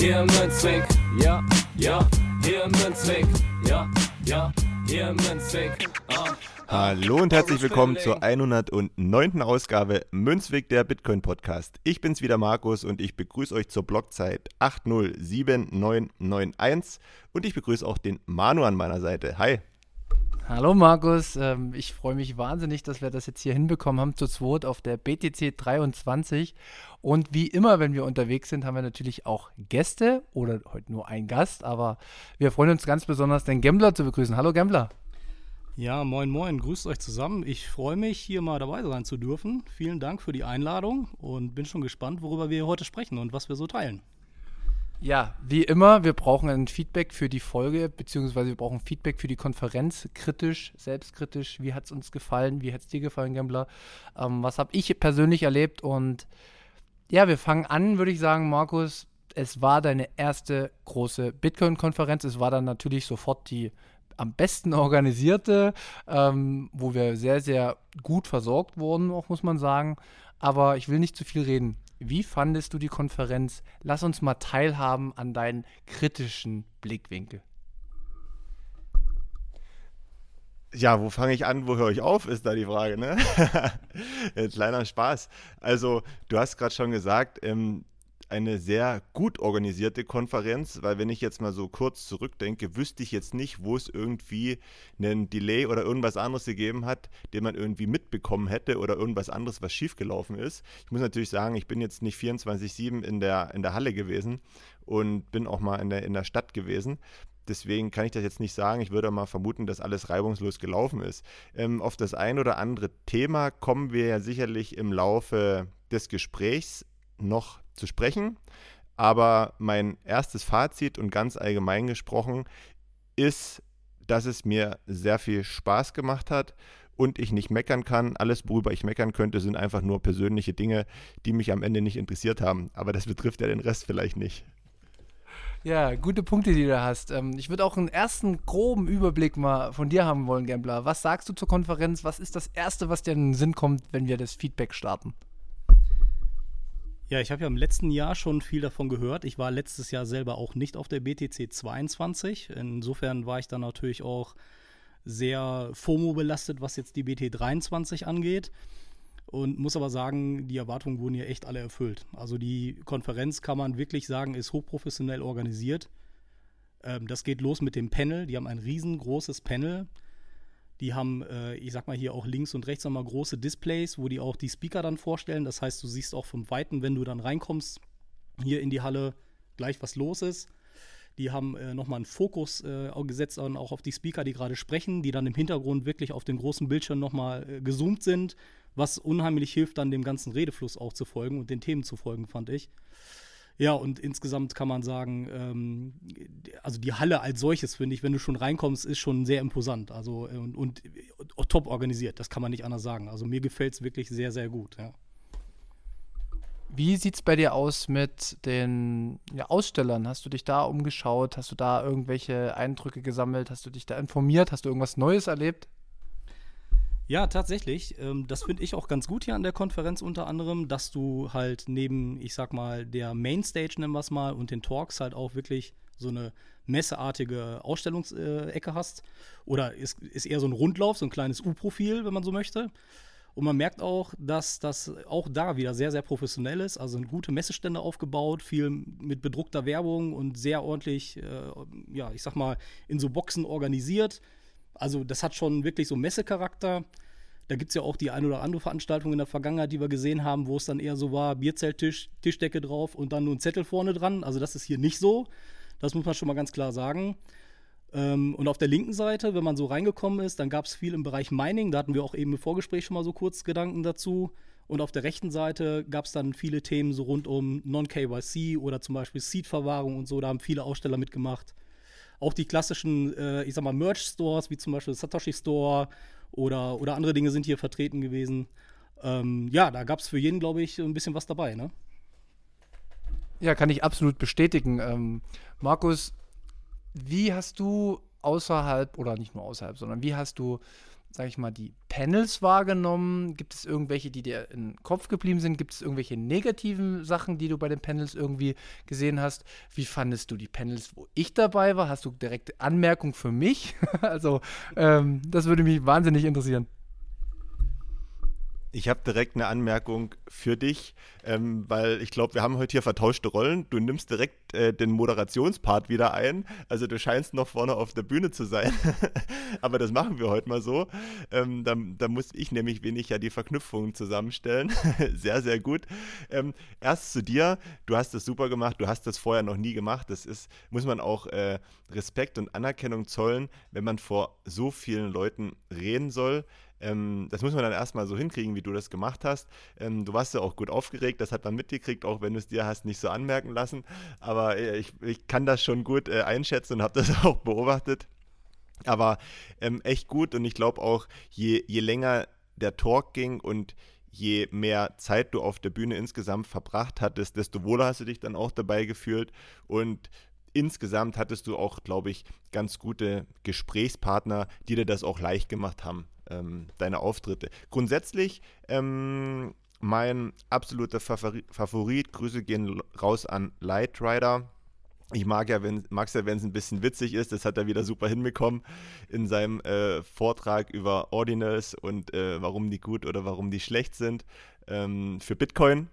Hier im Münzweg, ja, ja, hier im Münzweg, ja, ja, hier im Münzweg. Ah. Hallo und herzlich willkommen zur 109. Ausgabe Münzweg der Bitcoin Podcast. Ich bin's wieder Markus und ich begrüße euch zur Blockzeit 807991 und ich begrüße auch den Manu an meiner Seite. Hi. Hallo Markus, ähm, ich freue mich wahnsinnig, dass wir das jetzt hier hinbekommen haben zu zweit auf der BTC 23. Und wie immer, wenn wir unterwegs sind, haben wir natürlich auch Gäste oder heute nur ein Gast, aber wir freuen uns ganz besonders, den Gambler zu begrüßen. Hallo Gambler. Ja, moin moin, grüßt euch zusammen. Ich freue mich, hier mal dabei sein zu dürfen. Vielen Dank für die Einladung und bin schon gespannt, worüber wir heute sprechen und was wir so teilen. Ja, wie immer, wir brauchen ein Feedback für die Folge, beziehungsweise wir brauchen Feedback für die Konferenz, kritisch, selbstkritisch. Wie hat es uns gefallen? Wie hat es dir gefallen, Gambler? Ähm, was habe ich persönlich erlebt? Und ja, wir fangen an, würde ich sagen, Markus. Es war deine erste große Bitcoin-Konferenz. Es war dann natürlich sofort die am besten organisierte, ähm, wo wir sehr, sehr gut versorgt wurden, auch muss man sagen. Aber ich will nicht zu viel reden. Wie fandest du die Konferenz? Lass uns mal teilhaben an deinen kritischen Blickwinkel. Ja, wo fange ich an, wo höre ich auf, ist da die Frage, ne? Kleiner Spaß. Also, du hast gerade schon gesagt, ähm, eine sehr gut organisierte Konferenz, weil wenn ich jetzt mal so kurz zurückdenke, wüsste ich jetzt nicht, wo es irgendwie einen Delay oder irgendwas anderes gegeben hat, den man irgendwie mitbekommen hätte oder irgendwas anderes, was schiefgelaufen ist. Ich muss natürlich sagen, ich bin jetzt nicht 24-7 in der, in der Halle gewesen und bin auch mal in der, in der Stadt gewesen. Deswegen kann ich das jetzt nicht sagen. Ich würde mal vermuten, dass alles reibungslos gelaufen ist. Ähm, auf das ein oder andere Thema kommen wir ja sicherlich im Laufe des Gesprächs noch zu sprechen. Aber mein erstes Fazit und ganz allgemein gesprochen ist, dass es mir sehr viel Spaß gemacht hat und ich nicht meckern kann. Alles, worüber ich meckern könnte, sind einfach nur persönliche Dinge, die mich am Ende nicht interessiert haben. Aber das betrifft ja den Rest vielleicht nicht. Ja, gute Punkte, die du hast. Ähm, ich würde auch einen ersten groben Überblick mal von dir haben wollen, Gambler. Was sagst du zur Konferenz? Was ist das Erste, was dir in den Sinn kommt, wenn wir das Feedback starten? Ja, ich habe ja im letzten Jahr schon viel davon gehört. Ich war letztes Jahr selber auch nicht auf der BTC 22. Insofern war ich dann natürlich auch sehr FOMO belastet, was jetzt die BT 23 angeht. Und muss aber sagen, die Erwartungen wurden hier echt alle erfüllt. Also die Konferenz kann man wirklich sagen, ist hochprofessionell organisiert. Ähm, das geht los mit dem Panel. Die haben ein riesengroßes Panel die haben, äh, ich sag mal hier auch links und rechts nochmal große Displays, wo die auch die Speaker dann vorstellen. Das heißt, du siehst auch vom Weiten, wenn du dann reinkommst, hier in die Halle gleich was los ist. Die haben äh, nochmal einen Fokus äh, gesetzt auch auf die Speaker, die gerade sprechen, die dann im Hintergrund wirklich auf den großen Bildschirm nochmal äh, gezoomt sind, was unheimlich hilft, dann dem ganzen Redefluss auch zu folgen und den Themen zu folgen, fand ich. Ja, und insgesamt kann man sagen, ähm, also die Halle als solches, finde ich, wenn du schon reinkommst, ist schon sehr imposant. Also äh, und, und, und top organisiert, das kann man nicht anders sagen. Also mir gefällt es wirklich sehr, sehr gut, ja. Wie sieht es bei dir aus mit den ja, Ausstellern? Hast du dich da umgeschaut? Hast du da irgendwelche Eindrücke gesammelt? Hast du dich da informiert? Hast du irgendwas Neues erlebt? Ja, tatsächlich. Ähm, das finde ich auch ganz gut hier an der Konferenz unter anderem, dass du halt neben, ich sag mal, der Mainstage, nennen wir es mal, und den Talks halt auch wirklich so eine messeartige Ausstellungsecke hast. Oder ist, ist eher so ein Rundlauf, so ein kleines U-Profil, wenn man so möchte. Und man merkt auch, dass das auch da wieder sehr, sehr professionell ist. Also sind gute Messestände aufgebaut, viel mit bedruckter Werbung und sehr ordentlich, äh, ja, ich sag mal, in so Boxen organisiert also das hat schon wirklich so Messecharakter. Da gibt es ja auch die ein oder andere Veranstaltung in der Vergangenheit, die wir gesehen haben, wo es dann eher so war, Bierzelttisch, Tischdecke drauf und dann nur ein Zettel vorne dran. Also das ist hier nicht so. Das muss man schon mal ganz klar sagen. Ähm, und auf der linken Seite, wenn man so reingekommen ist, dann gab es viel im Bereich Mining. Da hatten wir auch eben im Vorgespräch schon mal so kurz Gedanken dazu. Und auf der rechten Seite gab es dann viele Themen so rund um Non-KYC oder zum Beispiel Seed-Verwahrung und so. Da haben viele Aussteller mitgemacht. Auch die klassischen, äh, ich sag mal, Merch-Stores, wie zum Beispiel Satoshi Store oder, oder andere Dinge sind hier vertreten gewesen. Ähm, ja, da gab es für jeden, glaube ich, ein bisschen was dabei, ne? Ja, kann ich absolut bestätigen. Ähm, Markus, wie hast du außerhalb, oder nicht nur außerhalb, sondern wie hast du sag ich mal, die Panels wahrgenommen? Gibt es irgendwelche, die dir den Kopf geblieben sind? Gibt es irgendwelche negativen Sachen, die du bei den Panels irgendwie gesehen hast? Wie fandest du die Panels, wo ich dabei war? Hast du direkte Anmerkungen für mich? also, ähm, das würde mich wahnsinnig interessieren. Ich habe direkt eine Anmerkung für dich, ähm, weil ich glaube, wir haben heute hier vertauschte Rollen. Du nimmst direkt äh, den Moderationspart wieder ein. Also du scheinst noch vorne auf der Bühne zu sein. Aber das machen wir heute mal so. Ähm, da, da, muss ich nämlich wenig ja die Verknüpfungen zusammenstellen. sehr, sehr gut. Ähm, erst zu dir. Du hast das super gemacht. Du hast das vorher noch nie gemacht. Das ist, muss man auch äh, Respekt und Anerkennung zollen, wenn man vor so vielen Leuten reden soll. Ähm, das muss man dann erstmal so hinkriegen, wie du das gemacht hast. Ähm, du warst ja auch gut aufgeregt, das hat man mitgekriegt, auch wenn du es dir hast nicht so anmerken lassen. Aber äh, ich, ich kann das schon gut äh, einschätzen und habe das auch beobachtet. Aber ähm, echt gut und ich glaube auch, je, je länger der Talk ging und je mehr Zeit du auf der Bühne insgesamt verbracht hattest, desto wohler hast du dich dann auch dabei gefühlt und insgesamt hattest du auch, glaube ich, ganz gute Gesprächspartner, die dir das auch leicht gemacht haben ähm, deine Auftritte. Grundsätzlich ähm, mein absoluter Favorit, Grüße gehen raus an Light Rider. Ich mag ja, wenn mag's ja, wenn es ein bisschen witzig ist. Das hat er wieder super hinbekommen in seinem äh, Vortrag über Ordinals und äh, warum die gut oder warum die schlecht sind ähm, für Bitcoin.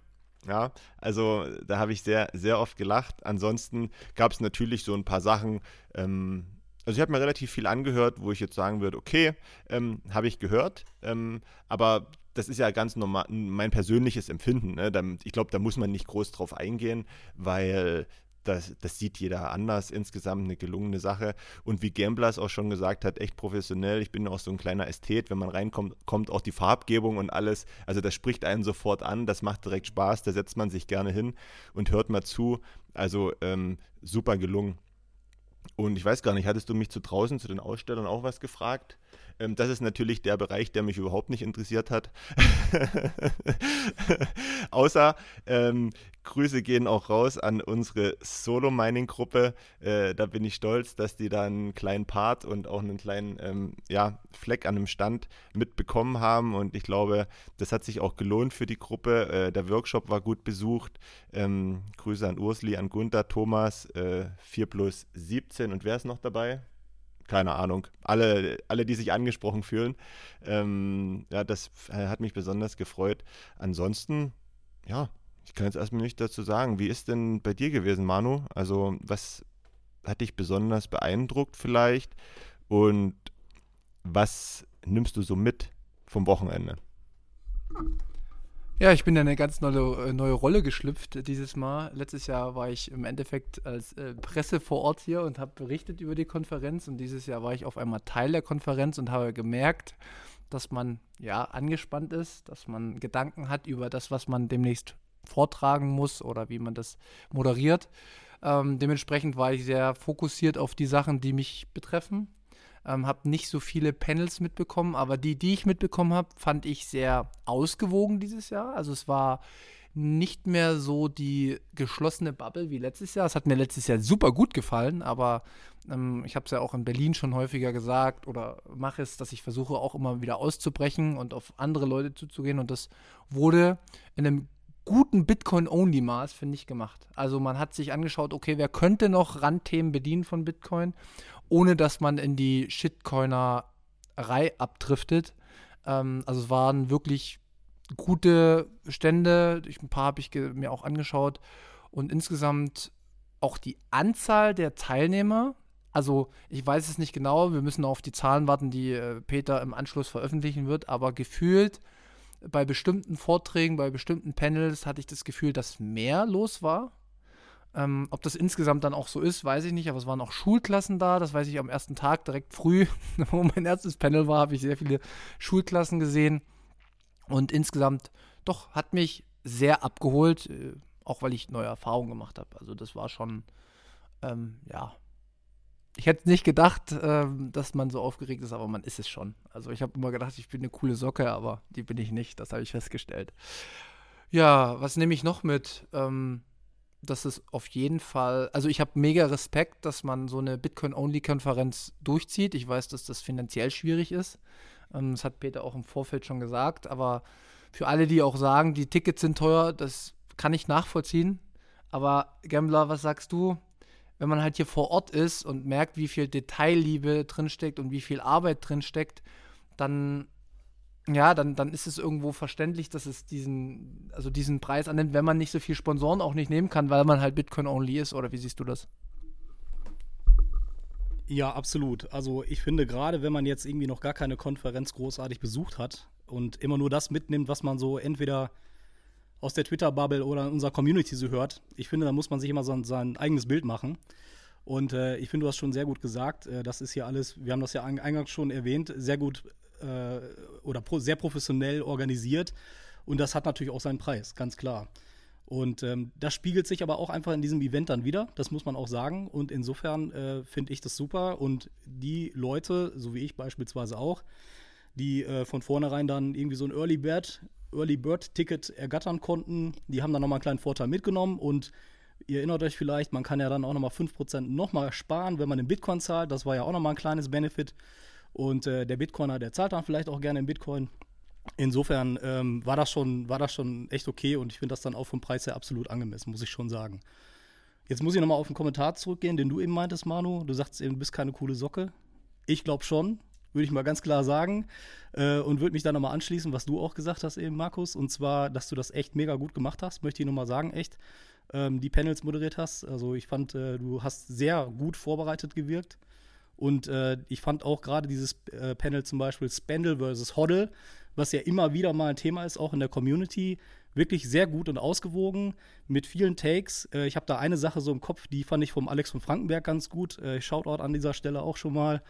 Ja, also da habe ich sehr, sehr oft gelacht. Ansonsten gab es natürlich so ein paar Sachen, ähm, also ich habe mir relativ viel angehört, wo ich jetzt sagen würde, okay, ähm, habe ich gehört, ähm, aber das ist ja ganz normal mein persönliches Empfinden. Ne? ich glaube, da muss man nicht groß drauf eingehen, weil das, das, sieht jeder anders. Insgesamt eine gelungene Sache. Und wie Gambler es auch schon gesagt hat, echt professionell. Ich bin auch so ein kleiner Ästhet. Wenn man reinkommt, kommt auch die Farbgebung und alles. Also das spricht einen sofort an. Das macht direkt Spaß. Da setzt man sich gerne hin und hört mal zu. Also ähm, super gelungen. Und ich weiß gar nicht, hattest du mich zu draußen zu den Ausstellern auch was gefragt? Ähm, das ist natürlich der Bereich, der mich überhaupt nicht interessiert hat. Außer ähm, Grüße gehen auch raus an unsere Solo-Mining-Gruppe. Äh, da bin ich stolz, dass die da einen kleinen Part und auch einen kleinen ähm, ja, Fleck an dem Stand mitbekommen haben. Und ich glaube, das hat sich auch gelohnt für die Gruppe. Äh, der Workshop war gut besucht. Ähm, Grüße an Ursli, an Gunther, Thomas, äh, 4 plus 17. Und wer ist noch dabei? keine Ahnung, alle, alle, die sich angesprochen fühlen. Ähm, ja, das hat mich besonders gefreut. Ansonsten, ja, ich kann jetzt erstmal nicht dazu sagen. Wie ist denn bei dir gewesen, Manu? Also, was hat dich besonders beeindruckt vielleicht? Und was nimmst du so mit vom Wochenende? Ja, ich bin in eine ganz neue, äh, neue Rolle geschlüpft dieses Mal. Letztes Jahr war ich im Endeffekt als äh, Presse vor Ort hier und habe berichtet über die Konferenz. Und dieses Jahr war ich auf einmal Teil der Konferenz und habe gemerkt, dass man ja angespannt ist, dass man Gedanken hat über das, was man demnächst vortragen muss oder wie man das moderiert. Ähm, dementsprechend war ich sehr fokussiert auf die Sachen, die mich betreffen ähm, habe nicht so viele Panels mitbekommen, aber die, die ich mitbekommen habe, fand ich sehr ausgewogen dieses Jahr. Also es war nicht mehr so die geschlossene Bubble wie letztes Jahr. Es hat mir letztes Jahr super gut gefallen, aber ähm, ich habe es ja auch in Berlin schon häufiger gesagt oder mache es, dass ich versuche auch immer wieder auszubrechen und auf andere Leute zuzugehen und das wurde in einem guten Bitcoin-Only-Maß, finde ich, gemacht. Also man hat sich angeschaut, okay, wer könnte noch Randthemen bedienen von Bitcoin ohne dass man in die Shitcoinerei abdriftet. Ähm, also es waren wirklich gute Stände, ich, ein paar habe ich mir auch angeschaut und insgesamt auch die Anzahl der Teilnehmer. Also ich weiß es nicht genau, wir müssen auf die Zahlen warten, die äh, Peter im Anschluss veröffentlichen wird, aber gefühlt bei bestimmten Vorträgen, bei bestimmten Panels hatte ich das Gefühl, dass mehr los war. Ähm, ob das insgesamt dann auch so ist, weiß ich nicht, aber es waren auch Schulklassen da. Das weiß ich am ersten Tag direkt früh, wo mein erstes Panel war, habe ich sehr viele Schulklassen gesehen. Und insgesamt doch, hat mich sehr abgeholt, äh, auch weil ich neue Erfahrungen gemacht habe. Also das war schon, ähm, ja. Ich hätte nicht gedacht, ähm, dass man so aufgeregt ist, aber man ist es schon. Also ich habe immer gedacht, ich bin eine coole Socke, aber die bin ich nicht. Das habe ich festgestellt. Ja, was nehme ich noch mit? Ähm, das ist auf jeden Fall, also ich habe mega Respekt, dass man so eine Bitcoin-Only-Konferenz durchzieht. Ich weiß, dass das finanziell schwierig ist. Ähm, das hat Peter auch im Vorfeld schon gesagt. Aber für alle, die auch sagen, die Tickets sind teuer, das kann ich nachvollziehen. Aber Gambler, was sagst du? Wenn man halt hier vor Ort ist und merkt, wie viel Detailliebe drinsteckt und wie viel Arbeit drinsteckt, dann ja, dann, dann ist es irgendwo verständlich, dass es diesen, also diesen Preis annimmt, wenn man nicht so viel Sponsoren auch nicht nehmen kann, weil man halt Bitcoin-only ist, oder wie siehst du das? Ja, absolut. Also ich finde gerade, wenn man jetzt irgendwie noch gar keine Konferenz großartig besucht hat und immer nur das mitnimmt, was man so entweder aus der Twitter-Bubble oder in unserer Community so hört, ich finde, da muss man sich immer so sein eigenes Bild machen. Und äh, ich finde, du hast schon sehr gut gesagt, äh, das ist hier alles, wir haben das ja eingangs schon erwähnt, sehr gut äh, oder pro, sehr professionell organisiert. Und das hat natürlich auch seinen Preis, ganz klar. Und ähm, das spiegelt sich aber auch einfach in diesem Event dann wieder, das muss man auch sagen. Und insofern äh, finde ich das super. Und die Leute, so wie ich beispielsweise auch, die äh, von vornherein dann irgendwie so ein Early Bird, Early Bird Ticket ergattern konnten, die haben dann nochmal einen kleinen Vorteil mitgenommen. Und ihr erinnert euch vielleicht, man kann ja dann auch nochmal 5% nochmal sparen, wenn man in Bitcoin zahlt. Das war ja auch nochmal ein kleines Benefit. Und äh, der Bitcoiner, der zahlt dann vielleicht auch gerne in Bitcoin. Insofern ähm, war, das schon, war das schon echt okay und ich finde das dann auch vom Preis her absolut angemessen, muss ich schon sagen. Jetzt muss ich nochmal auf den Kommentar zurückgehen, den du eben meintest, Manu. Du sagst eben, du bist keine coole Socke. Ich glaube schon, würde ich mal ganz klar sagen. Äh, und würde mich dann nochmal anschließen, was du auch gesagt hast eben, Markus. Und zwar, dass du das echt mega gut gemacht hast, möchte ich nochmal sagen, echt. Ähm, die Panels moderiert hast. Also ich fand, äh, du hast sehr gut vorbereitet gewirkt. Und äh, ich fand auch gerade dieses äh, Panel zum Beispiel Spendle versus Hoddle was ja immer wieder mal ein Thema ist, auch in der Community, wirklich sehr gut und ausgewogen mit vielen Takes. Äh, ich habe da eine Sache so im Kopf, die fand ich vom Alex von Frankenberg ganz gut. Äh, Shoutout an dieser Stelle auch schon mal.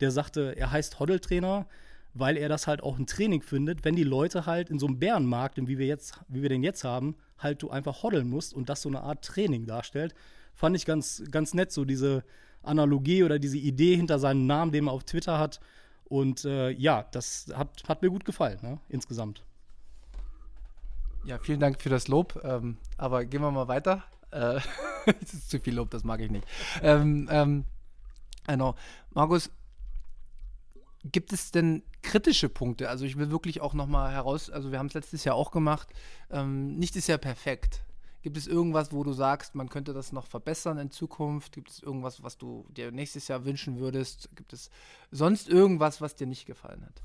Der sagte, er heißt Hoddle-Trainer, weil er das halt auch ein Training findet, wenn die Leute halt in so einem Bärenmarkt, wie wir jetzt, wie wir den jetzt haben, halt du einfach hoddeln musst und das so eine Art Training darstellt. Fand ich ganz, ganz nett, so diese Analogie oder diese Idee hinter seinem Namen, den man auf Twitter hat. Und äh, ja, das hat, hat mir gut gefallen, ne? insgesamt. Ja, vielen Dank für das Lob. Ähm, aber gehen wir mal weiter. Äh, das ist zu viel Lob, das mag ich nicht. Ähm, ähm, genau. Markus, gibt es denn kritische Punkte? Also ich will wirklich auch noch mal heraus, also wir haben es letztes Jahr auch gemacht. Ähm, nicht ist ja perfekt. Gibt es irgendwas, wo du sagst, man könnte das noch verbessern in Zukunft? Gibt es irgendwas, was du dir nächstes Jahr wünschen würdest? Gibt es sonst irgendwas, was dir nicht gefallen hat?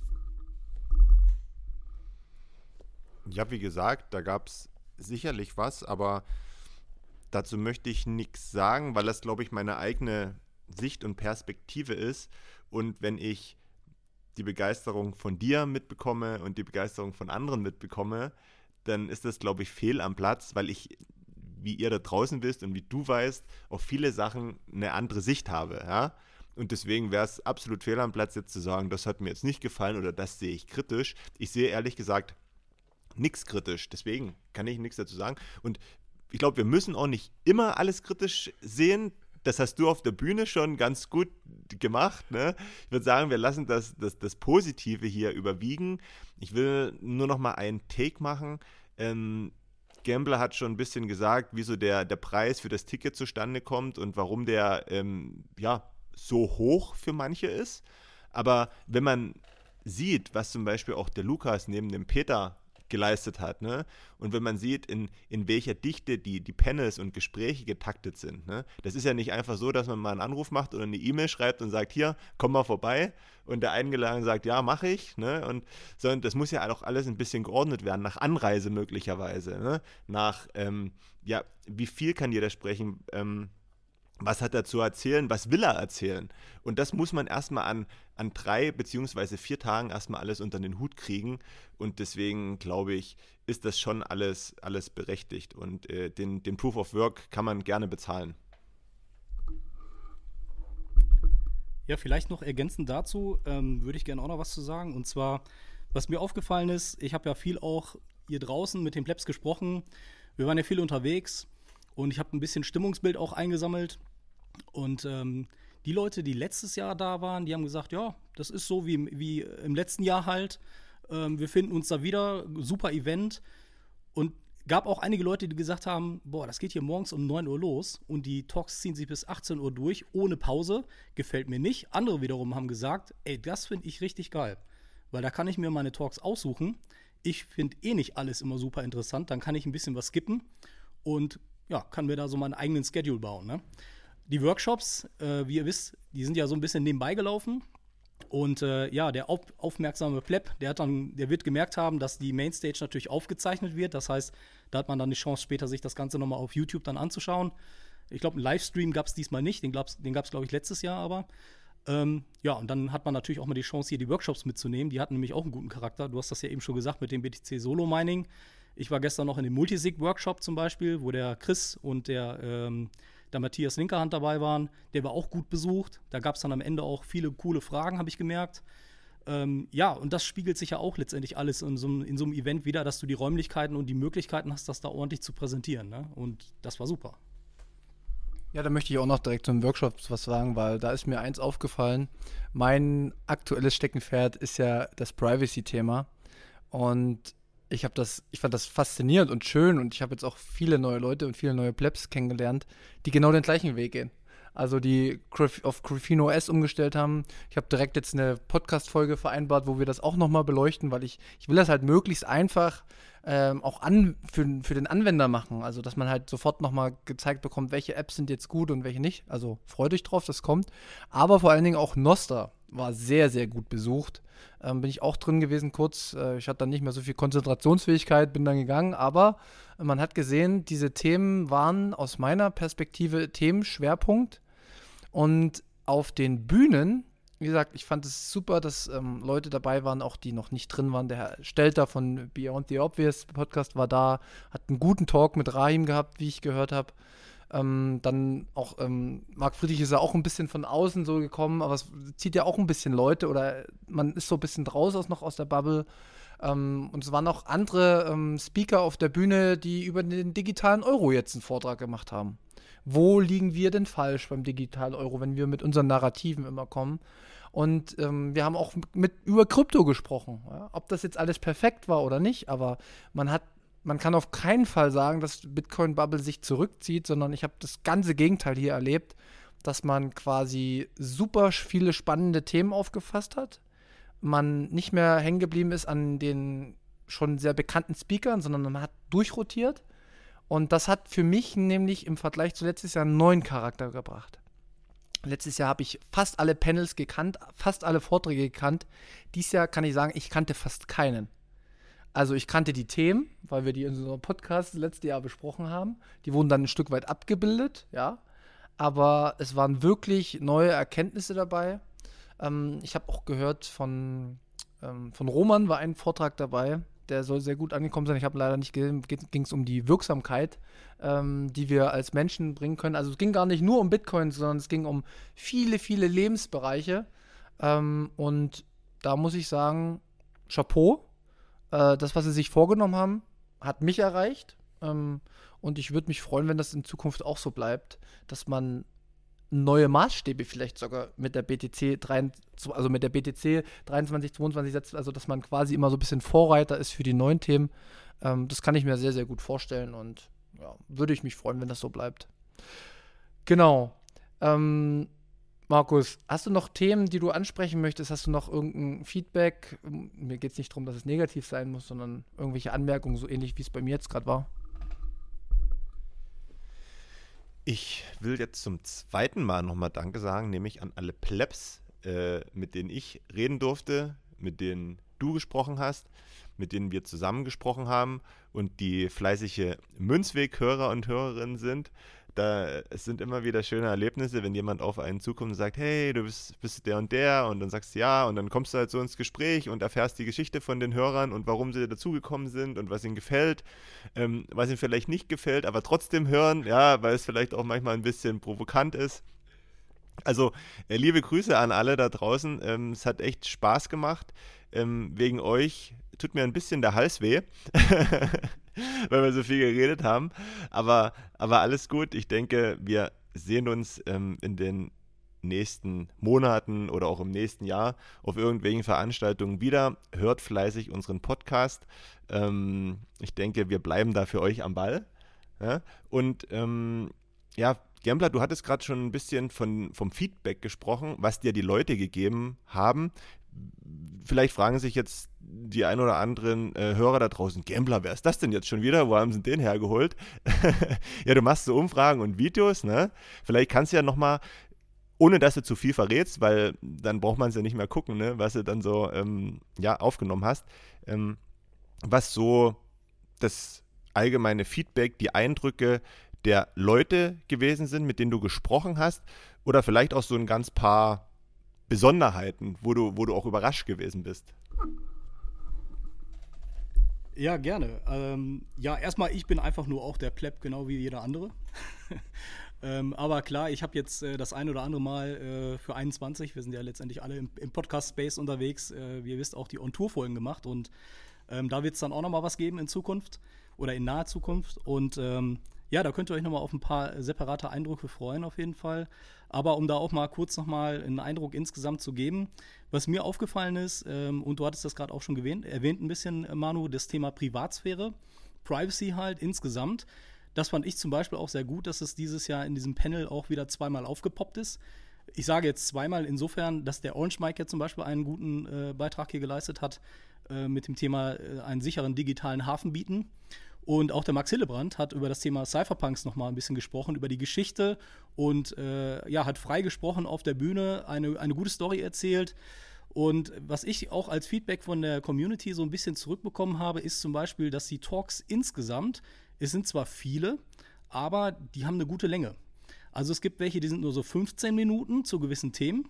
Ja, wie gesagt, da gab es sicherlich was, aber dazu möchte ich nichts sagen, weil das, glaube ich, meine eigene Sicht und Perspektive ist. Und wenn ich die Begeisterung von dir mitbekomme und die Begeisterung von anderen mitbekomme, dann ist das, glaube ich, fehl am Platz, weil ich, wie ihr da draußen wisst und wie du weißt, auf viele Sachen eine andere Sicht habe. Ja? Und deswegen wäre es absolut fehl am Platz, jetzt zu sagen, das hat mir jetzt nicht gefallen oder das sehe ich kritisch. Ich sehe ehrlich gesagt nichts kritisch. Deswegen kann ich nichts dazu sagen. Und ich glaube, wir müssen auch nicht immer alles kritisch sehen. Das hast du auf der Bühne schon ganz gut gemacht. Ne? Ich würde sagen, wir lassen das, das, das Positive hier überwiegen. Ich will nur noch mal einen Take machen. Ähm, Gambler hat schon ein bisschen gesagt, wieso der, der Preis für das Ticket zustande kommt und warum der ähm, ja, so hoch für manche ist. Aber wenn man sieht, was zum Beispiel auch der Lukas neben dem Peter geleistet hat. Ne? Und wenn man sieht, in, in welcher Dichte die, die Panels und Gespräche getaktet sind. Ne? Das ist ja nicht einfach so, dass man mal einen Anruf macht oder eine E-Mail schreibt und sagt, hier, komm mal vorbei. Und der Eingeladene sagt, ja, mache ich. Ne? Und, sondern das muss ja auch alles ein bisschen geordnet werden, nach Anreise möglicherweise. Ne? Nach, ähm, ja, wie viel kann jeder sprechen? Ähm, was hat er zu erzählen, was will er erzählen. Und das muss man erstmal an, an drei beziehungsweise vier Tagen erstmal alles unter den Hut kriegen. Und deswegen glaube ich, ist das schon alles, alles berechtigt. Und äh, den, den Proof of Work kann man gerne bezahlen. Ja, vielleicht noch ergänzend dazu ähm, würde ich gerne auch noch was zu sagen. Und zwar, was mir aufgefallen ist, ich habe ja viel auch hier draußen mit den Plebs gesprochen. Wir waren ja viel unterwegs und ich habe ein bisschen Stimmungsbild auch eingesammelt. Und ähm, die Leute, die letztes Jahr da waren, die haben gesagt, ja, das ist so wie, wie im letzten Jahr halt. Ähm, wir finden uns da wieder, super Event. Und gab auch einige Leute, die gesagt haben, boah, das geht hier morgens um 9 Uhr los und die Talks ziehen sich bis 18 Uhr durch, ohne Pause. Gefällt mir nicht. Andere wiederum haben gesagt, ey, das finde ich richtig geil. Weil da kann ich mir meine Talks aussuchen. Ich finde eh nicht alles immer super interessant. Dann kann ich ein bisschen was skippen und ja, kann mir da so meinen eigenen Schedule bauen. Ne? Die Workshops, äh, wie ihr wisst, die sind ja so ein bisschen nebenbei gelaufen. Und äh, ja, der auf, aufmerksame Pleb, der, hat dann, der wird gemerkt haben, dass die Mainstage natürlich aufgezeichnet wird. Das heißt, da hat man dann die Chance, später sich das Ganze nochmal auf YouTube dann anzuschauen. Ich glaube, einen Livestream gab es diesmal nicht, den, gab es, glaube ich, letztes Jahr aber. Ähm, ja, und dann hat man natürlich auch mal die Chance, hier die Workshops mitzunehmen. Die hatten nämlich auch einen guten Charakter. Du hast das ja eben schon gesagt mit dem BTC Solo Mining. Ich war gestern noch in dem Multisig-Workshop zum Beispiel, wo der Chris und der ähm, da Matthias Linkerhand dabei waren. Der war auch gut besucht. Da gab es dann am Ende auch viele coole Fragen, habe ich gemerkt. Ähm, ja, und das spiegelt sich ja auch letztendlich alles in so, in so, einem Event wieder, dass du die Räumlichkeiten und die Möglichkeiten hast, das da ordentlich zu präsentieren. Ne? Und das war super. Ja, da möchte ich auch noch direkt zum Workshop was sagen, weil da ist mir eins aufgefallen. Mein aktuelles Steckenpferd ist ja das Privacy-Thema. Und ich habe das, ich fand das faszinierend und schön und ich habe jetzt auch viele neue Leute und viele neue Plebs kennengelernt, die genau den gleichen Weg gehen. Also die auf Grafino OS umgestellt haben. Ich habe direkt jetzt eine Podcast-Folge vereinbart, wo wir das auch nochmal beleuchten, weil ich, ich will das halt möglichst einfach ähm, auch an, für, für den Anwender machen. Also dass man halt sofort nochmal gezeigt bekommt, welche Apps sind jetzt gut und welche nicht. Also freut euch drauf, das kommt. Aber vor allen Dingen auch Nostra war sehr, sehr gut besucht. Ähm, bin ich auch drin gewesen kurz. Äh, ich hatte dann nicht mehr so viel Konzentrationsfähigkeit, bin dann gegangen. Aber man hat gesehen, diese Themen waren aus meiner Perspektive Themenschwerpunkt. Und auf den Bühnen, wie gesagt, ich fand es super, dass ähm, Leute dabei waren, auch die noch nicht drin waren. Der Herr Stelter von Beyond the Obvious Podcast war da, hat einen guten Talk mit Rahim gehabt, wie ich gehört habe. Ähm, dann auch ähm, Marc Friedrich ist ja auch ein bisschen von außen so gekommen, aber es zieht ja auch ein bisschen Leute oder man ist so ein bisschen draußen noch aus der Bubble. Ähm, und es waren auch andere ähm, Speaker auf der Bühne, die über den digitalen Euro jetzt einen Vortrag gemacht haben. Wo liegen wir denn falsch beim digitalen Euro, wenn wir mit unseren Narrativen immer kommen? Und ähm, wir haben auch mit, über Krypto gesprochen. Ja? Ob das jetzt alles perfekt war oder nicht, aber man hat man kann auf keinen Fall sagen, dass Bitcoin Bubble sich zurückzieht, sondern ich habe das ganze Gegenteil hier erlebt, dass man quasi super viele spannende Themen aufgefasst hat, man nicht mehr hängen geblieben ist an den schon sehr bekannten Speakern, sondern man hat durchrotiert und das hat für mich nämlich im Vergleich zu letztes Jahr einen neuen Charakter gebracht. Letztes Jahr habe ich fast alle Panels gekannt, fast alle Vorträge gekannt. Dieses Jahr kann ich sagen, ich kannte fast keinen. Also ich kannte die Themen, weil wir die in unserem Podcast letztes Jahr besprochen haben. Die wurden dann ein Stück weit abgebildet, ja. Aber es waren wirklich neue Erkenntnisse dabei. Ähm, ich habe auch gehört von, ähm, von Roman war ein Vortrag dabei, der soll sehr gut angekommen sein. Ich habe leider nicht gesehen, ging es um die Wirksamkeit, ähm, die wir als Menschen bringen können. Also es ging gar nicht nur um Bitcoin, sondern es ging um viele, viele Lebensbereiche. Ähm, und da muss ich sagen, Chapeau, äh, das, was sie sich vorgenommen haben, hat mich erreicht. Ähm, und ich würde mich freuen, wenn das in Zukunft auch so bleibt, dass man neue Maßstäbe vielleicht sogar mit der BTC 3, also mit der BTC 23, 22 setzt, also dass man quasi immer so ein bisschen Vorreiter ist für die neuen Themen. Ähm, das kann ich mir sehr, sehr gut vorstellen und ja, würde ich mich freuen, wenn das so bleibt. Genau. Ähm, Markus, hast du noch Themen, die du ansprechen möchtest? Hast du noch irgendein Feedback? Mir geht es nicht darum, dass es negativ sein muss, sondern irgendwelche Anmerkungen, so ähnlich wie es bei mir jetzt gerade war. Ich will jetzt zum zweiten Mal nochmal Danke sagen, nämlich an alle Plebs, äh, mit denen ich reden durfte, mit denen du gesprochen hast, mit denen wir zusammen gesprochen haben und die fleißige Münzweg-Hörer und Hörerinnen sind da es sind immer wieder schöne Erlebnisse, wenn jemand auf einen zukommt und sagt, hey, du bist, bist der und der und dann sagst du ja und dann kommst du halt so ins Gespräch und erfährst die Geschichte von den Hörern und warum sie dazugekommen sind und was ihnen gefällt, ähm, was ihnen vielleicht nicht gefällt, aber trotzdem hören, ja, weil es vielleicht auch manchmal ein bisschen provokant ist. Also, äh, liebe Grüße an alle da draußen. Ähm, es hat echt Spaß gemacht. Ähm, wegen euch tut mir ein bisschen der Hals weh, weil wir so viel geredet haben. Aber, aber alles gut. Ich denke, wir sehen uns ähm, in den nächsten Monaten oder auch im nächsten Jahr auf irgendwelchen Veranstaltungen wieder. Hört fleißig unseren Podcast. Ähm, ich denke, wir bleiben da für euch am Ball. Ja? Und ähm, ja, Gambler, du hattest gerade schon ein bisschen von, vom Feedback gesprochen, was dir die Leute gegeben haben. Vielleicht fragen sich jetzt die ein oder anderen äh, Hörer da draußen, Gambler, wer ist das denn jetzt schon wieder? Wo haben sie den hergeholt? ja, du machst so Umfragen und Videos, ne? Vielleicht kannst du ja nochmal, ohne dass du zu viel verrätst, weil dann braucht man es ja nicht mehr gucken, ne? was du dann so ähm, ja, aufgenommen hast, ähm, was so das allgemeine Feedback, die Eindrücke der Leute gewesen sind, mit denen du gesprochen hast, oder vielleicht auch so ein ganz paar Besonderheiten, wo du, wo du auch überrascht gewesen bist. Ja, gerne. Ähm, ja, erstmal, ich bin einfach nur auch der Pleb, genau wie jeder andere. ähm, aber klar, ich habe jetzt äh, das ein oder andere Mal äh, für 21, wir sind ja letztendlich alle im, im Podcast-Space unterwegs, äh, wie ihr wisst, auch die On-Tour-Folgen gemacht und ähm, da wird es dann auch nochmal was geben in Zukunft oder in naher Zukunft und ähm, ja, da könnt ihr euch nochmal auf ein paar separate Eindrücke freuen, auf jeden Fall. Aber um da auch mal kurz nochmal einen Eindruck insgesamt zu geben, was mir aufgefallen ist, ähm, und du hattest das gerade auch schon gewähnt, erwähnt ein bisschen, äh, Manu, das Thema Privatsphäre, Privacy halt insgesamt. Das fand ich zum Beispiel auch sehr gut, dass es dieses Jahr in diesem Panel auch wieder zweimal aufgepoppt ist. Ich sage jetzt zweimal insofern, dass der Orange Mike ja zum Beispiel einen guten äh, Beitrag hier geleistet hat äh, mit dem Thema äh, einen sicheren digitalen Hafen bieten. Und auch der Max Hillebrand hat über das Thema Cypherpunks nochmal ein bisschen gesprochen, über die Geschichte und äh, ja, hat frei gesprochen auf der Bühne, eine, eine gute Story erzählt. Und was ich auch als Feedback von der Community so ein bisschen zurückbekommen habe, ist zum Beispiel, dass die Talks insgesamt, es sind zwar viele, aber die haben eine gute Länge. Also es gibt welche, die sind nur so 15 Minuten zu gewissen Themen.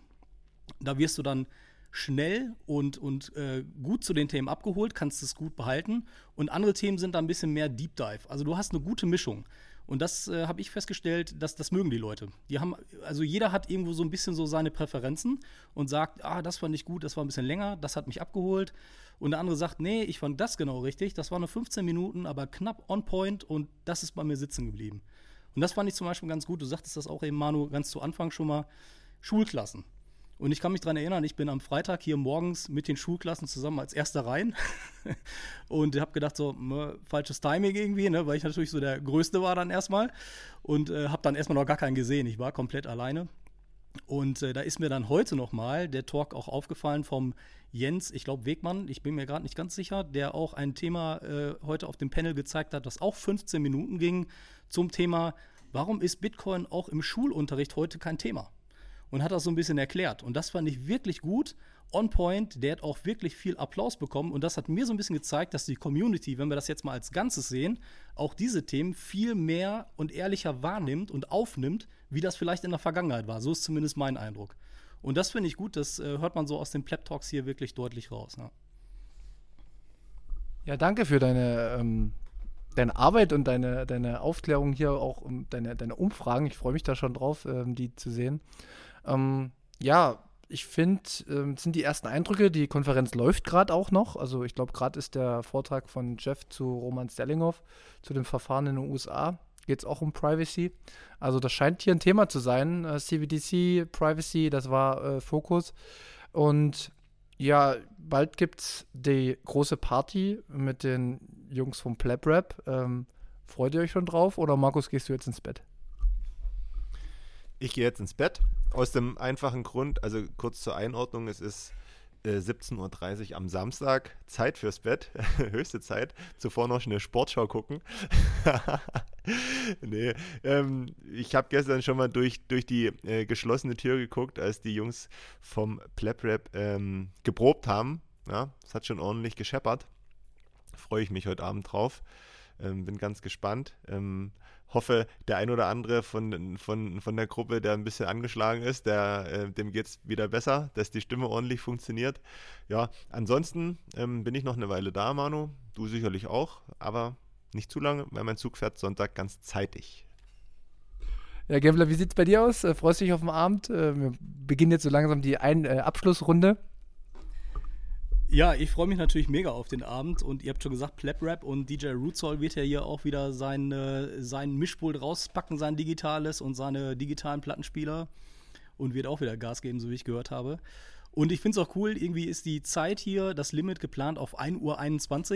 Da wirst du dann schnell und, und äh, gut zu den Themen abgeholt, kannst es gut behalten. Und andere Themen sind da ein bisschen mehr Deep Dive. Also du hast eine gute Mischung. Und das äh, habe ich festgestellt, dass das mögen die Leute. Die haben, also jeder hat irgendwo so ein bisschen so seine Präferenzen und sagt, ah, das fand ich gut, das war ein bisschen länger, das hat mich abgeholt. Und der andere sagt, nee, ich fand das genau richtig, das waren nur 15 Minuten, aber knapp on point und das ist bei mir sitzen geblieben. Und das fand ich zum Beispiel ganz gut. Du sagtest das auch eben, Manu, ganz zu Anfang schon mal. Schulklassen. Und ich kann mich daran erinnern, ich bin am Freitag hier morgens mit den Schulklassen zusammen als erster rein und habe gedacht, so, ne, falsches Timing irgendwie, ne, weil ich natürlich so der Größte war dann erstmal und äh, habe dann erstmal noch gar keinen gesehen. Ich war komplett alleine. Und äh, da ist mir dann heute nochmal der Talk auch aufgefallen vom Jens, ich glaube Wegmann, ich bin mir gerade nicht ganz sicher, der auch ein Thema äh, heute auf dem Panel gezeigt hat, das auch 15 Minuten ging zum Thema, warum ist Bitcoin auch im Schulunterricht heute kein Thema? Und hat das so ein bisschen erklärt. Und das fand ich wirklich gut. On point, der hat auch wirklich viel Applaus bekommen und das hat mir so ein bisschen gezeigt, dass die Community, wenn wir das jetzt mal als Ganzes sehen, auch diese Themen viel mehr und ehrlicher wahrnimmt und aufnimmt, wie das vielleicht in der Vergangenheit war. So ist zumindest mein Eindruck. Und das finde ich gut, das äh, hört man so aus den Pleb Talks hier wirklich deutlich raus. Ja, ja danke für deine, ähm, deine Arbeit und deine, deine Aufklärung hier, auch deine, deine Umfragen. Ich freue mich da schon drauf, ähm, die zu sehen. Ähm, ja, ich finde, ähm, sind die ersten Eindrücke, die Konferenz läuft gerade auch noch. Also ich glaube, gerade ist der Vortrag von Jeff zu Roman Sterlinghoff zu dem Verfahren in den USA. Geht es auch um Privacy. Also das scheint hier ein Thema zu sein. Äh, CBDC, Privacy, das war äh, Fokus. Und ja, bald gibt es die große Party mit den Jungs vom Pleb Rap. Ähm, freut ihr euch schon drauf oder Markus, gehst du jetzt ins Bett? Ich gehe jetzt ins Bett. Aus dem einfachen Grund, also kurz zur Einordnung, es ist äh, 17.30 Uhr am Samstag, Zeit fürs Bett, höchste Zeit. Zuvor noch eine Sportschau gucken. nee, ähm, ich habe gestern schon mal durch, durch die äh, geschlossene Tür geguckt, als die Jungs vom Pleb Rap ähm, geprobt haben. Ja, es hat schon ordentlich gescheppert. Freue ich mich heute Abend drauf. Ähm, bin ganz gespannt. Ähm, hoffe, der ein oder andere von, von, von der Gruppe, der ein bisschen angeschlagen ist, der, äh, dem geht es wieder besser, dass die Stimme ordentlich funktioniert. Ja, ansonsten ähm, bin ich noch eine Weile da, Manu. Du sicherlich auch, aber nicht zu lange, weil mein Zug fährt Sonntag ganz zeitig. Ja, Gambler, wie sieht es bei dir aus? Äh, freust du dich auf den Abend? Äh, wir beginnen jetzt so langsam die Ein äh, Abschlussrunde. Ja, ich freue mich natürlich mega auf den Abend und ihr habt schon gesagt, Pleb Rap und DJ Rootsoul wird ja hier auch wieder sein, äh, sein Mischpult rauspacken, sein digitales und seine digitalen Plattenspieler und wird auch wieder Gas geben, so wie ich gehört habe. Und ich finde es auch cool, irgendwie ist die Zeit hier, das Limit geplant auf 1.21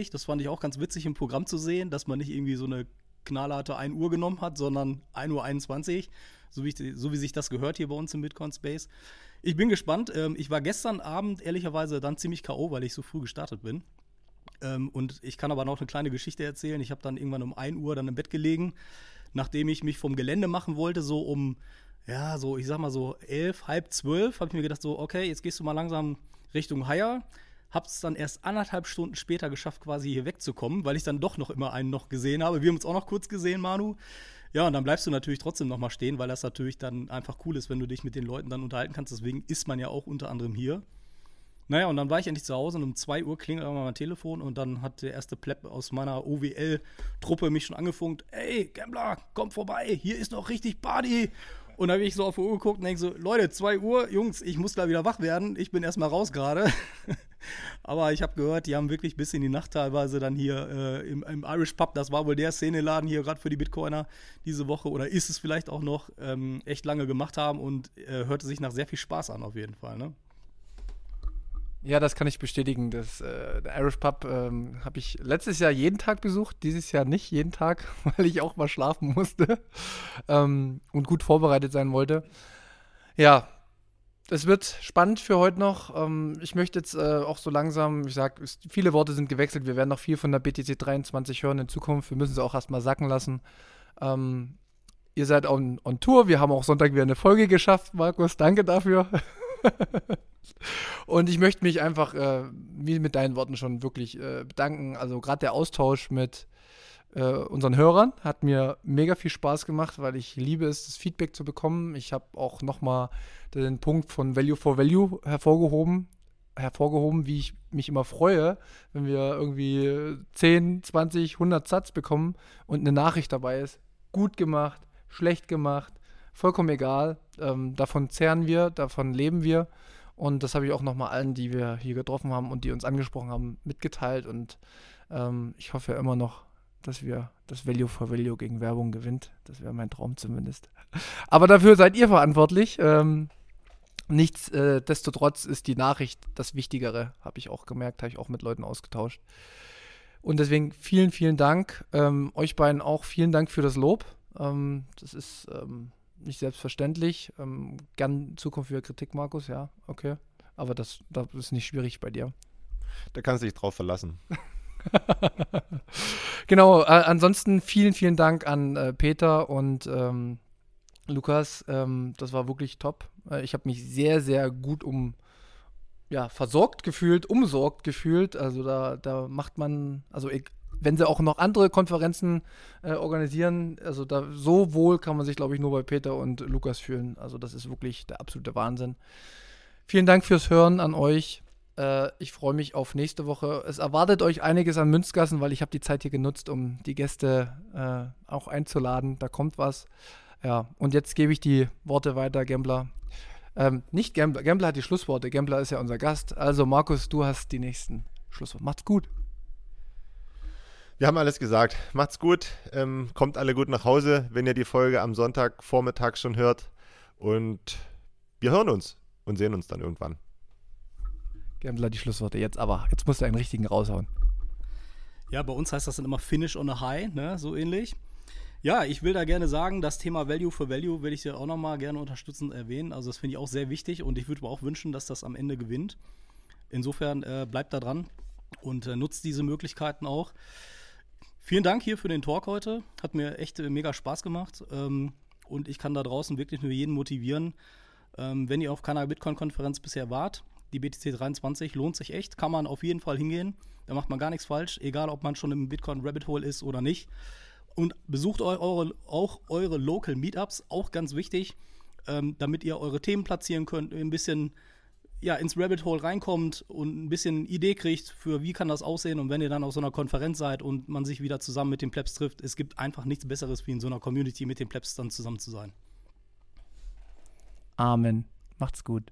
Uhr. Das fand ich auch ganz witzig im Programm zu sehen, dass man nicht irgendwie so eine knallharte 1 Uhr genommen hat, sondern 1.21 Uhr, so wie, so wie sich das gehört hier bei uns im Bitcoin Space. Ich bin gespannt. Ähm, ich war gestern Abend ehrlicherweise dann ziemlich K.O., weil ich so früh gestartet bin. Ähm, und ich kann aber noch eine kleine Geschichte erzählen. Ich habe dann irgendwann um 1 Uhr dann im Bett gelegen, nachdem ich mich vom Gelände machen wollte, so um, ja, so, ich sag mal so elf, halb zwölf, habe ich mir gedacht, so, okay, jetzt gehst du mal langsam Richtung Haier. Hab's dann erst anderthalb Stunden später geschafft, quasi hier wegzukommen, weil ich dann doch noch immer einen noch gesehen habe. Wir haben uns auch noch kurz gesehen, Manu. Ja, und dann bleibst du natürlich trotzdem nochmal stehen, weil das natürlich dann einfach cool ist, wenn du dich mit den Leuten dann unterhalten kannst. Deswegen ist man ja auch unter anderem hier. Naja, und dann war ich endlich zu Hause und um 2 Uhr klingelt mal mein Telefon und dann hat der erste Plepp aus meiner OWL-Truppe mich schon angefunkt. Ey, Gambler, komm vorbei, hier ist noch richtig Party. Und dann habe ich so auf die Uhr geguckt und denke so, Leute, 2 Uhr, Jungs, ich muss gleich wieder wach werden. Ich bin erstmal raus gerade. Aber ich habe gehört, die haben wirklich bis in die Nacht teilweise dann hier äh, im, im, Irish Pub, das war wohl der Szeneladen hier gerade für die Bitcoiner diese Woche oder ist es vielleicht auch noch, ähm, echt lange gemacht haben und äh, hörte sich nach sehr viel Spaß an auf jeden Fall. Ne? Ja, das kann ich bestätigen. Das, äh, Irish Pub ähm, habe ich letztes Jahr jeden Tag besucht, dieses Jahr nicht jeden Tag, weil ich auch mal schlafen musste ähm, und gut vorbereitet sein wollte. Ja, es wird spannend für heute noch. Ähm, ich möchte jetzt äh, auch so langsam, ich sage, viele Worte sind gewechselt. Wir werden noch viel von der BTC 23 hören in Zukunft. Wir müssen sie auch erstmal sacken lassen. Ähm, ihr seid on, on Tour. Wir haben auch Sonntag wieder eine Folge geschafft, Markus. Danke dafür. Und ich möchte mich einfach, äh, wie mit deinen Worten schon, wirklich äh, bedanken. Also gerade der Austausch mit äh, unseren Hörern hat mir mega viel Spaß gemacht, weil ich liebe es, das Feedback zu bekommen. Ich habe auch nochmal den Punkt von Value for Value hervorgehoben, hervorgehoben, wie ich mich immer freue, wenn wir irgendwie 10, 20, 100 Satz bekommen und eine Nachricht dabei ist. Gut gemacht, schlecht gemacht, vollkommen egal. Ähm, davon zehren wir, davon leben wir. Und das habe ich auch nochmal allen, die wir hier getroffen haben und die uns angesprochen haben, mitgeteilt. Und ähm, ich hoffe ja immer noch, dass wir das Value for Value gegen Werbung gewinnt. Das wäre mein Traum zumindest. Aber dafür seid ihr verantwortlich. Ähm, Nichtsdestotrotz ist die Nachricht das Wichtigere, habe ich auch gemerkt, habe ich auch mit Leuten ausgetauscht. Und deswegen vielen, vielen Dank. Ähm, euch beiden auch vielen Dank für das Lob. Ähm, das ist ähm, nicht selbstverständlich. Ähm, gern Zukunft wieder Kritik, Markus, ja, okay. Aber das, das ist nicht schwierig bei dir. Da kannst du dich drauf verlassen. genau, äh, ansonsten vielen, vielen Dank an äh, Peter und ähm, Lukas. Ähm, das war wirklich top. Äh, ich habe mich sehr, sehr gut um ja, versorgt gefühlt, umsorgt gefühlt. Also da, da macht man, also ich, wenn sie auch noch andere Konferenzen äh, organisieren, also da so wohl kann man sich, glaube ich, nur bei Peter und Lukas fühlen. Also das ist wirklich der absolute Wahnsinn. Vielen Dank fürs Hören an euch. Äh, ich freue mich auf nächste Woche. Es erwartet euch einiges an Münzgassen, weil ich habe die Zeit hier genutzt, um die Gäste äh, auch einzuladen. Da kommt was. Ja, und jetzt gebe ich die Worte weiter, Gambler. Ähm, nicht Gambler, Gambler hat die Schlussworte. Gambler ist ja unser Gast. Also Markus, du hast die nächsten Schlussworte. Macht's gut. Wir haben alles gesagt. Macht's gut. Ähm, kommt alle gut nach Hause, wenn ihr die Folge am Sonntagvormittag schon hört. Und wir hören uns und sehen uns dann irgendwann. Gambler die Schlussworte jetzt, aber jetzt musst du einen richtigen raushauen. Ja, bei uns heißt das dann immer Finish on a High, ne? so ähnlich. Ja, ich will da gerne sagen, das Thema Value for Value will ich dir auch nochmal gerne unterstützend erwähnen. Also das finde ich auch sehr wichtig und ich würde mir auch wünschen, dass das am Ende gewinnt. Insofern äh, bleibt da dran und äh, nutzt diese Möglichkeiten auch. Vielen Dank hier für den Talk heute. Hat mir echt äh, mega Spaß gemacht. Ähm, und ich kann da draußen wirklich nur jeden motivieren, ähm, wenn ihr auf keiner Bitcoin-Konferenz bisher wart. Die BTC 23 lohnt sich echt, kann man auf jeden Fall hingehen. Da macht man gar nichts falsch, egal ob man schon im Bitcoin-Rabbit Hole ist oder nicht. Und besucht eure, auch eure Local Meetups, auch ganz wichtig, ähm, damit ihr eure Themen platzieren könnt, ein bisschen ja, ins Rabbit Hole reinkommt und ein bisschen Idee kriegt für, wie kann das aussehen. Und wenn ihr dann auf so einer Konferenz seid und man sich wieder zusammen mit den Plebs trifft, es gibt einfach nichts Besseres, wie in so einer Community mit den Plebs dann zusammen zu sein. Amen. Macht's gut.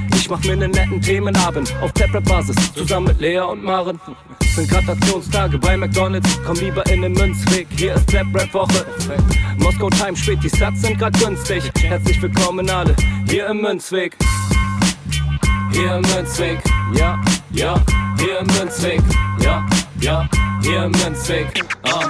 Ich mach mir nen netten Themenabend auf Taprap-Basis, zusammen mit Lea und Maren. Sind Gratationstage bei McDonalds, komm lieber in den Münzweg. Hier ist Rap-Rap-Woche. Moskau Time spät, die Sats sind grad günstig. Herzlich willkommen alle, hier im Münzweg. Hier im Münzweg, ja, ja, hier im Münzweg, ja, ja, hier im Münzweg, ah,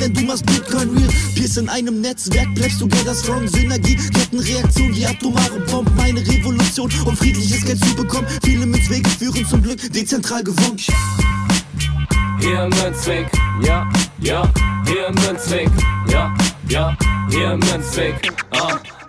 denn du machst Bitcoin real. Peers in einem Netzwerk, bleibst together strong. Synergie, Kettenreaktion, die atomare Bombe. Meine Revolution, um friedliches Geld zu bekommen. Viele Münzwege führen zum Glück dezentral gewonnen. Hier Münzweg, ja, ja, hier Münzweg, ja, ja, hier Münzweg, ah,